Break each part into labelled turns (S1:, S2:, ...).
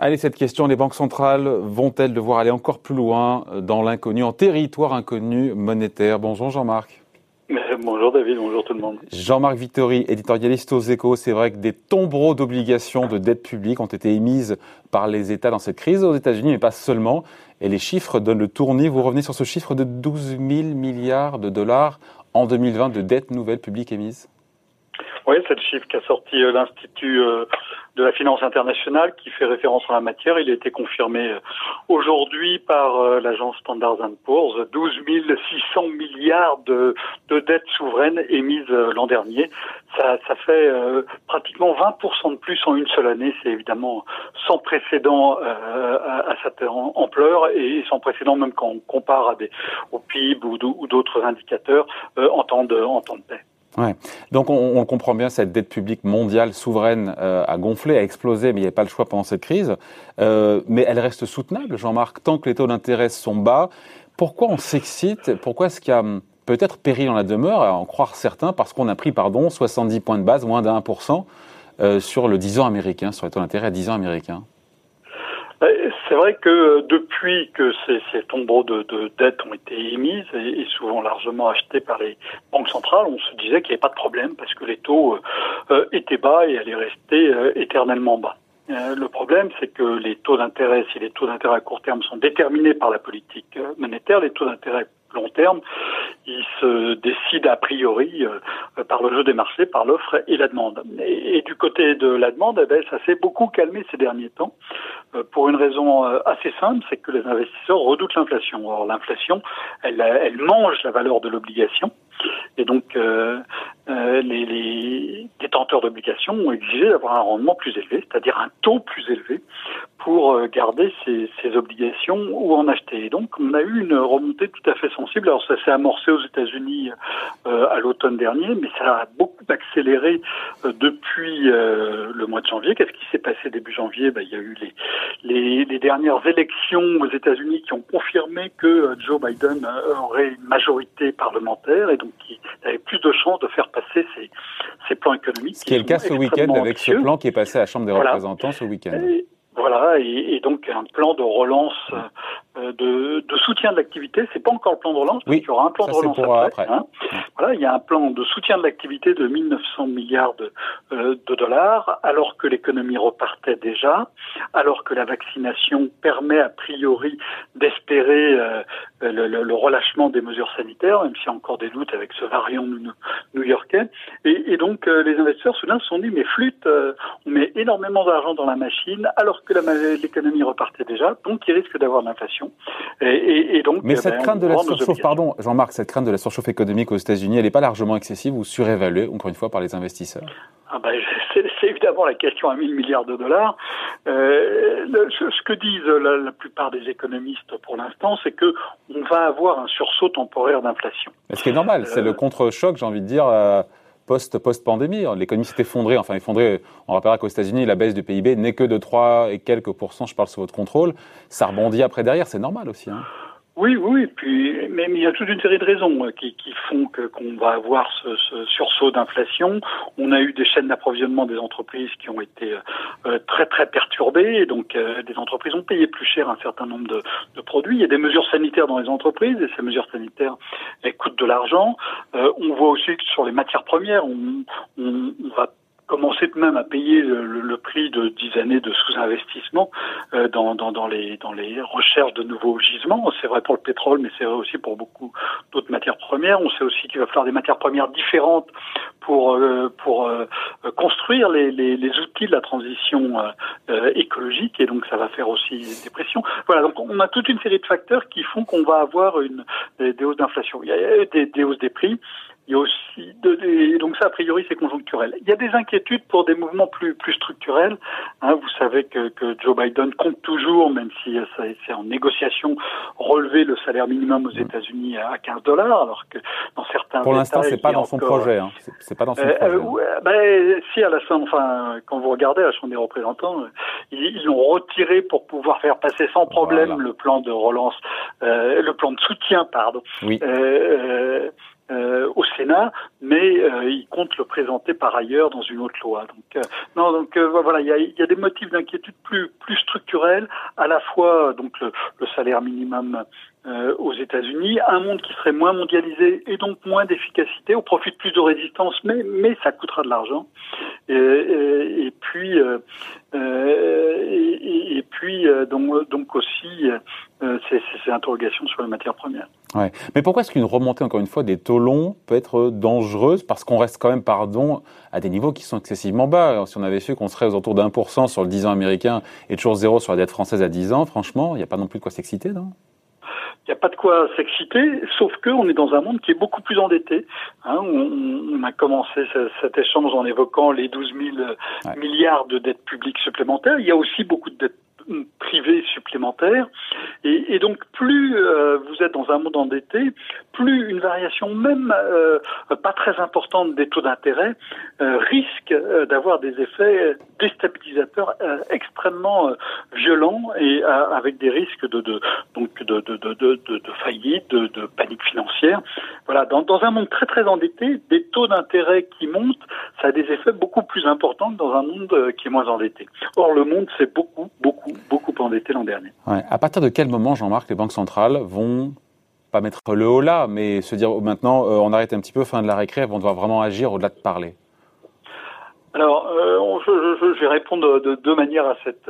S1: Allez, cette question, les banques centrales vont-elles devoir aller encore plus loin dans l'inconnu, en territoire inconnu monétaire? Bonjour Jean-Marc.
S2: Bonjour David, bonjour tout le monde.
S1: Jean-Marc Vittori, éditorialiste aux échos, c'est vrai que des tombereaux d'obligations de dette publique ont été émises par les États dans cette crise aux États-Unis, mais pas seulement. Et les chiffres donnent le tournis. Vous revenez sur ce chiffre de 12 000 milliards de dollars en 2020 de dettes nouvelles publiques émises?
S2: Oui, c'est le chiffre qu'a sorti euh, l'Institut euh, de la finance internationale qui fait référence en la matière. Il a été confirmé euh, aujourd'hui par l'agence Standard Poor's. 12 600 milliards de, de dettes souveraines émises l'an dernier. Ça, fait pratiquement 20% de plus en une seule année. C'est évidemment sans précédent à, cette ampleur et sans précédent même quand on compare au PIB ou d'autres indicateurs en temps de paix.
S1: Ouais. Donc on, on, comprend bien, cette dette publique mondiale souveraine euh, a gonflé, a explosé, mais il n'y a pas le choix pendant cette crise. Euh, mais elle reste soutenable, Jean-Marc, tant que les taux d'intérêt sont bas. Pourquoi on s'excite? Pourquoi est-ce qu'il y a hum, peut-être péril dans la demeure, à en croire certains, parce qu'on a pris, pardon, 70 points de base, moins pour cent, euh, sur le 10 ans américain, sur les taux d'intérêt à 10 ans américains?
S2: Euh, c'est vrai que depuis que ces, ces de, de, dettes ont été émises et, souvent largement achetés par les banques centrales, on se disait qu'il n'y avait pas de problème parce que les taux euh, euh, étaient bas et allaient rester éternellement bas. le problème, c'est que les taux d'intérêt, si les taux d'intérêt à court terme sont déterminés par la politique monétaire, les taux d'intérêt long terme, ils se décident a priori euh, par le jeu des marchés, par l'offre et la demande. Et, du côté de la demande, eh ben, ça s'est beaucoup calmé ces derniers temps, euh, pour une raison euh, assez simple, c'est que les investisseurs redoutent l'inflation. Or, l'inflation, elle, elle mange la valeur de l'obligation. Et donc, euh, euh, les, les, détenteurs d'obligations ont exigé d'avoir un rendement plus élevé, c'est-à-dire un taux plus élevé, pour euh, garder ces, ces, obligations ou en acheter. Et donc, on a eu une remontée tout à fait sensible. Alors, ça s'est amorcé aux États-Unis euh, à l'automne dernier, mais ça a beaucoup accéléré euh, depuis le mois de janvier. Qu'est-ce qui s'est passé début janvier? Ben, Il y a eu les, les, les dernières élections aux États-Unis qui ont confirmé que Joe Biden aurait une majorité parlementaire et donc qui avait plus de chances de faire passer ces, ces plans économiques.
S1: Ce qui, est le cas ce week-end avec ce plan qui est passé à la Chambre des représentants ce week-end.
S2: Voilà, et, et, donc un plan de relance euh, de, de, soutien de l'activité. C'est pas encore le plan de relance,
S1: oui,
S2: il y aura un plan de relance après. Hein. Voilà, il y a un plan de soutien de l'activité de 1900 milliards de, euh, de dollars, alors que l'économie repartait déjà, alors que la vaccination permet a priori d'espérer euh, le, le, le, relâchement des mesures sanitaires, même s'il y a encore des doutes avec ce variant new-yorkais. Et, et, donc les investisseurs soudain se sont dit mais flûte, on met énormément d'argent dans la machine, alors que l'économie repartait déjà, donc il risque d'avoir de l'inflation.
S1: Et, donc, Mais cette ben, crainte de la surchauffe, pardon, Jean-Marc, cette crainte de la surchauffe économique aux États-Unis, elle n'est pas largement excessive ou surévaluée, encore une fois, par les investisseurs?
S2: Ah ben, c'est évidemment la question à 1000 milliards de dollars. Euh, ce que disent la, plupart des économistes pour l'instant, c'est que on va avoir un sursaut temporaire d'inflation.
S1: Ce qui est normal, c'est le euh, contre-choc, j'ai envie de dire. Euh, post, post-pandémie. L'économie s'est effondrée, enfin effondrée. On rappellera qu'aux États-Unis, la baisse du PIB n'est que de 3 et quelques pourcents, je parle sous votre contrôle. Ça rebondit après derrière, c'est normal aussi. Hein.
S2: Oui, oui, puis mais, il y a toute une série de raisons euh, qui, qui font que qu'on va avoir ce, ce sursaut d'inflation. On a eu des chaînes d'approvisionnement des entreprises qui ont été euh, très très perturbées, et donc euh, des entreprises ont payé plus cher un certain nombre de, de, produits. Il y a des mesures sanitaires dans les entreprises, et ces mesures sanitaires elles coûtent de l'argent. on voit aussi que sur les matières premières, on, on, on va commencer même à payer le, le, prix de dix années de sous-investissement euh, dans, dans, dans, les, dans les recherches de nouveaux gisements. C'est vrai pour le pétrole, mais c'est vrai aussi pour beaucoup d'autres matières premières. On sait aussi qu'il va falloir des matières premières différentes pour, euh, pour euh, construire les, les, les, outils de la transition euh, écologique, et donc ça va faire aussi des pressions. Voilà, donc on a toute une série de facteurs qui font qu'on va avoir une, des, des hausses d'inflation. Il y a des, des hausses des prix, il y a aussi de, donc ça a priori c'est conjoncturel. Il y a des inquiétudes pour des mouvements plus plus structurels. Hein, vous savez que, que, Joe Biden compte toujours, même si c'est en négociation, relever le salaire minimum aux États-Unis à 15 dollars, alors que dans certains
S1: pour l'instant c'est pas dans son projet. Hein. Pas dans son euh.
S2: Euh, ben, si à la fin, enfin quand vous regardez la Chambre des représentants, euh, ils l'ont retiré pour pouvoir faire passer sans problème le plan de relance, euh, le plan de soutien, pardon.
S1: Oui.
S2: Euh, euh, au Sénat mais il compte le présenter par ailleurs dans une autre loi. Donc non, donc voilà, il y a, y a, des motifs d'inquiétude plus plus structurels, à la fois donc le, le salaire minimum euh, aux États-Unis, un monde qui serait moins mondialisé et donc moins d'efficacité, au profit de plus de résistance, mais mais ça coûtera de l'argent. Et, et, et, puis euh, puis donc donc aussi ces, interrogations sur les matières premières.
S1: Ouais. Mais pourquoi est-ce qu'une remontée, encore une fois, des taux longs peut être dangereuse? Parce qu'on reste quand même, pardon, à des niveaux qui sont excessivement bas. Si on avait su qu'on serait aux alentours pour cent sur le 10 ans américain et toujours zéro sur la dette française à 10 ans, franchement, il n'y a pas non plus de quoi s'exciter, non?
S2: N'y a pas de quoi s'exciter, sauf qu'on est dans un monde qui est beaucoup plus endetté. Hein, on, a commencé cet échange en évoquant les 12 000 milliards de dettes publiques supplémentaires. Il y a aussi beaucoup de dettes privées supplémentaires. Et, donc, plus euh, vous êtes dans un monde endetté, plus une variation même euh, pas très importante des taux d'intérêt euh, risque d'avoir des effets déstabilisateurs extrêmement violents et avec des risques de, donc de, faillite, de, panique financière. Voilà, dans, un monde très très endetté, des taux d'intérêt qui montent, ça a des effets beaucoup plus importants que dans un monde qui est moins endetté. Or, le monde s'est beaucoup endetté l'an dernier.
S1: Ouais. À partir de quel moment, Jean-Marc, les banques centrales vont pas mettre le haut là, mais se dire oh, maintenant euh, on arrête un petit peu, fin de la récré, vont devoir vraiment agir au-delà de parler?
S2: Alors, euh, je, je, je, vais répondre de deux manières à cette,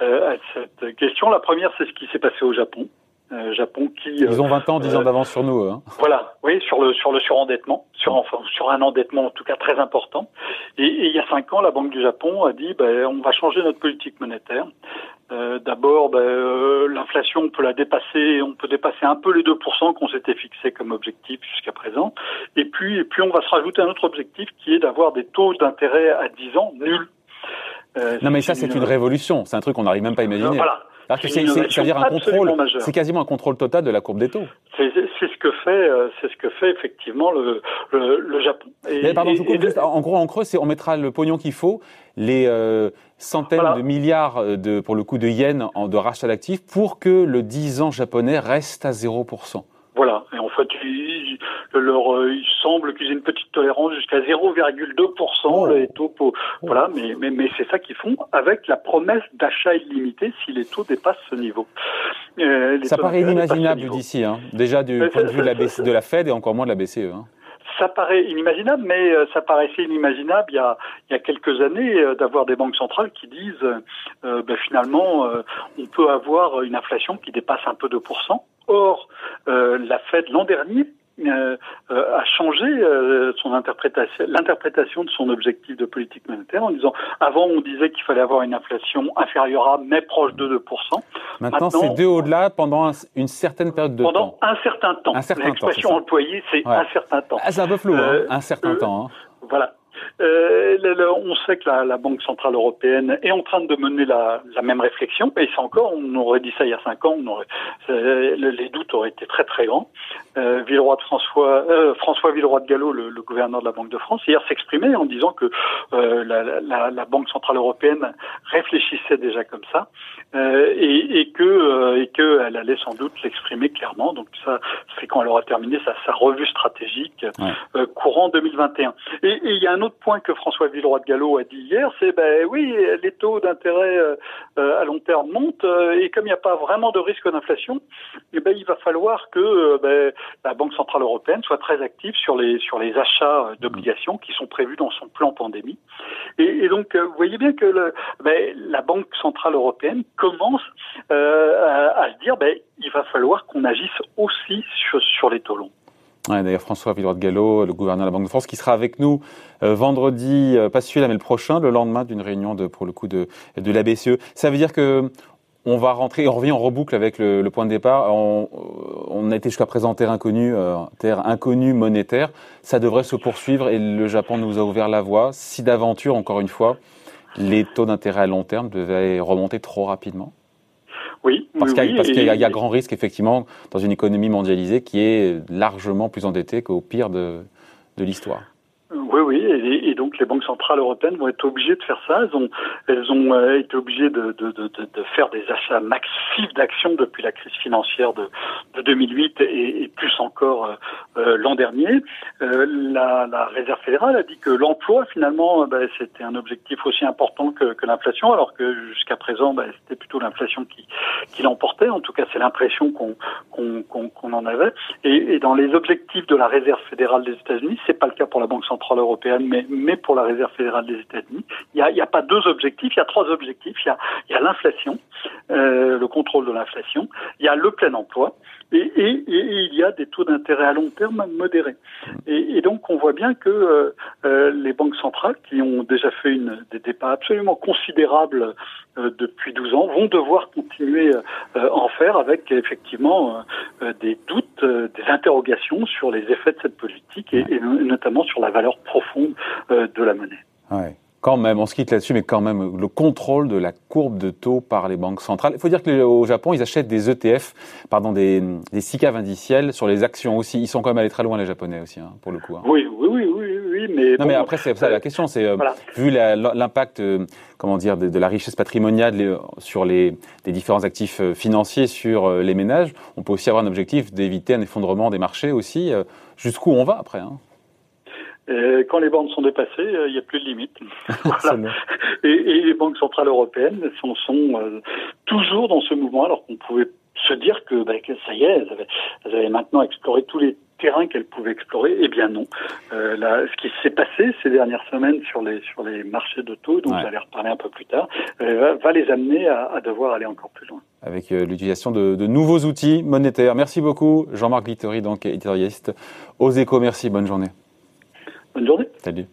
S2: euh, à cette question. La première, c'est ce qui s'est passé au Japon.
S1: Euh, Japon qui ils ont 20 ans, 10 ans d'avance sur nous. Hein.
S2: Voilà, oui, sur le sur le surendettement, sur enfin sur un endettement en tout cas très important. Et, et il y a cinq ans, la Banque du Japon a dit, ben, on va changer notre politique monétaire. Euh, D'abord, ben, euh, l'inflation, on peut la dépasser, on peut dépasser un peu les 2% qu'on s'était fixé comme objectif jusqu'à présent. Et puis, et puis, on va se rajouter un autre objectif qui est d'avoir des taux d'intérêt à 10 ans nuls.
S1: Euh, non, mais ça, c'est une révolution. C'est un truc qu'on n'arrive même pas à imaginer. Voilà. C'est dire un contrôle, c'est quasiment un contrôle total de la courbe des taux.
S2: C'est ce que fait, euh, c'est ce que fait effectivement le, le, le Japon.
S1: Et, pardon, je coupe juste, en gros, en creux, c'est on mettra le pognon qu'il faut, les euh, centaines de milliards de, pour le coup de yens en, de rachat d'actifs, pour que le 10 ans japonais reste à 0%.
S2: Voilà. Fait, il, leur, euh, il semble qu'ils aient une petite tolérance jusqu'à 0,2% les taux. Pour, Voilà. Mais, mais, mais c'est ça qu'ils font avec la promesse d'achat illimité si les taux dépassent ce niveau.
S1: Euh, ça paraît inimaginable d'ici, hein. déjà du point de vue de la, de la Fed et encore moins de la BCE. Hein
S2: ça paraît inimaginable, mais euh, ça paraissait inimaginable il y a, il y a quelques années d'avoir des banques centrales qui disent euh, ben finalement on peut avoir une inflation qui dépasse un peu 2%. Or, la Fed l'an dernier euh, euh, a changé euh, son interprétation, l'interprétation de son objectif de politique monétaire en disant avant on disait qu'il fallait avoir une inflation inférieure à mais proche de 2%.
S1: Maintenant, c'est deux au-delà pendant une certaine période de
S2: temps. Pendant un certain temps. L'expression employée, c'est un certain temps.
S1: Ah, c'est un peu flou, hein, un certain temps. Hein.
S2: Voilà. Euh, on sait que la, la, Banque centrale européenne est en train de mener la, la, même réflexion, et c'est encore, on aurait dit ça il y a cinq ans, on aurait, les doutes auraient été très très grands. Euh, Villeroy de François, euh, François Villeroy de Gallo, le, le, gouverneur de la Banque de France, hier s'exprimait en disant que euh, la, la, Banque centrale européenne réfléchissait déjà comme ça, euh, et, et, que euh, allait sans doute l'exprimer clairement. Donc ça, c'est quand elle aura terminé sa, sa revue stratégique courant 2021. Et il y a un autre point que François Villeroy de Gallo a dit hier, c'est ben oui, les taux d'intérêt euh, euh, à long terme montent euh, et comme il n'y a pas vraiment de risque d'inflation, eh ben il va falloir que ben, la Banque centrale européenne soit très active sur les achats d'obligations qui sont prévus dans son plan pandémie. Et, donc vous voyez bien que ben, la Banque centrale européenne commence à, se dire ben il va falloir qu'on agisse aussi sur les taux longs.
S1: D'ailleurs, François Villeroy de Gallo, le gouverneur de la Banque de France, qui sera avec nous euh, vendredi, euh, pas celui-là, mais le prochain, le lendemain d'une réunion de, pour le coup de, de BCE. Ça veut dire que on va rentrer, on revient en reboucle avec le, le point de départ. On, on a été jusqu'à présent terre inconnue, euh, terre inconnue monétaire. Ça devrait se poursuivre et le Japon nous a ouvert la voie. Si d'aventure, encore une fois, les taux d'intérêt à long terme devaient remonter trop rapidement.
S2: Oui,
S1: parce qu'il y, y, a grand risque effectivement dans une économie mondialisée qui est largement plus endettée qu'au pire de, de l'histoire.
S2: Oui, et, donc les banques centrales européennes vont être obligées de faire ça. Elles ont, euh, été obligées de, faire des achats massifs d'actions depuis la crise financière de, de 2008 et, plus encore euh, euh l'an dernier. La, Réserve fédérale a dit que l'emploi, finalement, ben, c'était un objectif aussi important que, l'inflation, alors que jusqu'à présent, ben, c'était plutôt l'inflation qui, l'emportait. En tout cas, c'est l'impression qu'on en avait. Et, et dans les objectifs de la Réserve fédérale des États-Unis, c'est pas le cas pour la Banque centrale européenne, mais, mais pour la Réserve fédérale des États-Unis. Il n'y a, a, pas deux objectifs, il y a trois objectifs. Il y a, y a l'inflation, euh, le contrôle de l'inflation, il y a le plein emploi, et, et, et, il y a des taux d'intérêt à long terme modérés. Et, donc on voit bien que euh, euh, les banques centrales, qui ont déjà fait une, des, pas absolument considérables euh, depuis 12 ans, vont devoir continuer à en faire avec effectivement des doutes, des interrogations sur les effets de cette politique et, notamment sur la valeur profonde de la monnaie.
S1: Ouais quand même, on se quitte là-dessus, mais quand même, le contrôle de la courbe de taux par les banques centrales. Il faut dire qu'au Japon, ils achètent des ETF, pardon, des, des SICAV indiciels sur les actions aussi. Ils sont quand même allés très loin, les Japonais aussi, hein, pour le coup. Hein.
S2: Oui, oui, oui, oui, oui, mais.
S1: Non, mais après, c'est ça la question, c'est euh, vu l'impact, euh, comment dire, de, la richesse patrimoniale sur les, les différents actifs euh, financiers sur les ménages, on peut aussi avoir un objectif d'éviter un effondrement des marchés aussi. Jusqu'où on va après hein
S2: et quand les banques sont dépassées, euh, il n'y a plus de limite. voilà. et, et, les banques centrales européennes sont, sont euh, toujours dans ce mouvement, alors qu'on pouvait se dire que, bah, que, ça y est, elles avaient, elles avaient maintenant exploré tous les terrains qu'elles pouvaient explorer. Eh bien non. Euh, là, ce qui s'est passé ces dernières semaines sur les sur les marchés de taux, dont ouais. j'allais reparler un peu plus tard, euh, va, les amener à, à, devoir aller encore plus loin.
S1: Avec euh, l'utilisation de, de, nouveaux outils monétaires. Merci beaucoup, Jean-Marc Glittery, donc éditorialiste aux Échos. Merci, bonne journée.
S2: Bonne journée.
S1: Salut.